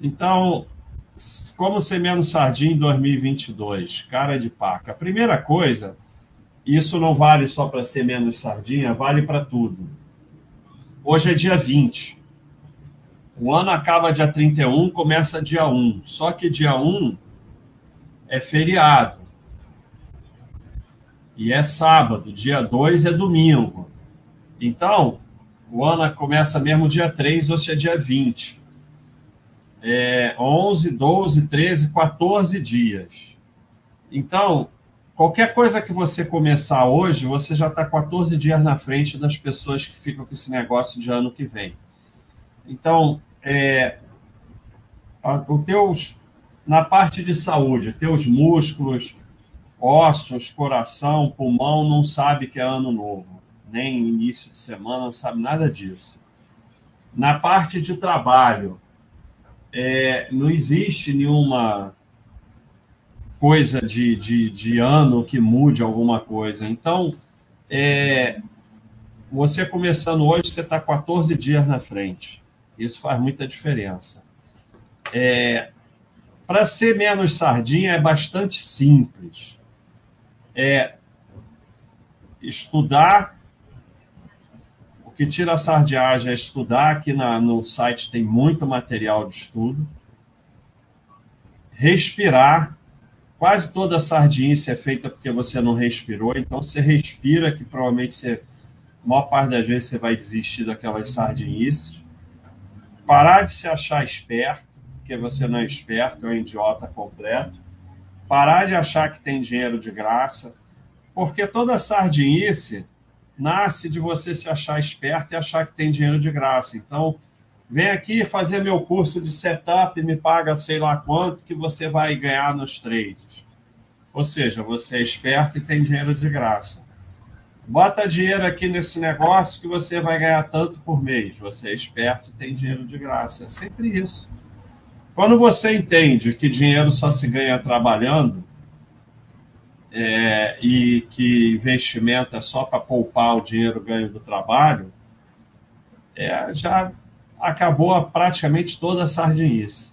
Então, como ser menos sardinha em 2022? Cara de paca. A primeira coisa, isso não vale só para ser menos sardinha, vale para tudo. Hoje é dia 20. O ano acaba dia 31, começa dia 1. Só que dia 1 é feriado. E é sábado, dia 2 é domingo. Então, o ano começa mesmo dia 3 ou é dia 20. É 11, 12, 13, 14 dias. Então, qualquer coisa que você começar hoje, você já está 14 dias na frente das pessoas que ficam com esse negócio de ano que vem. Então, é, o teus, na parte de saúde, teus músculos, ossos, coração, pulmão, não sabe que é ano novo, nem início de semana, não sabe nada disso. Na parte de trabalho, é, não existe nenhuma coisa de, de, de, ano que mude alguma coisa. Então, é, você começando hoje, você está 14 dias na frente. Isso faz muita diferença. É, Para ser menos sardinha é bastante simples. É estudar. Que tira a sardiagem é estudar. Aqui na, no site tem muito material de estudo. Respirar. Quase toda sardinice é feita porque você não respirou. Então, você respira, que provavelmente você, a maior parte das vezes você vai desistir daquelas sardinices parar de se achar esperto, porque você não é esperto, é um idiota completo, parar de achar que tem dinheiro de graça, porque toda sardinice nasce de você se achar esperto e achar que tem dinheiro de graça. Então, vem aqui fazer meu curso de setup, me paga sei lá quanto que você vai ganhar nos trades. Ou seja, você é esperto e tem dinheiro de graça. Bota dinheiro aqui nesse negócio que você vai ganhar tanto por mês. Você é esperto e tem dinheiro de graça. É sempre isso. Quando você entende que dinheiro só se ganha trabalhando é, e que investimento é só para poupar o dinheiro ganho do trabalho, é, já acabou praticamente toda a sardinice.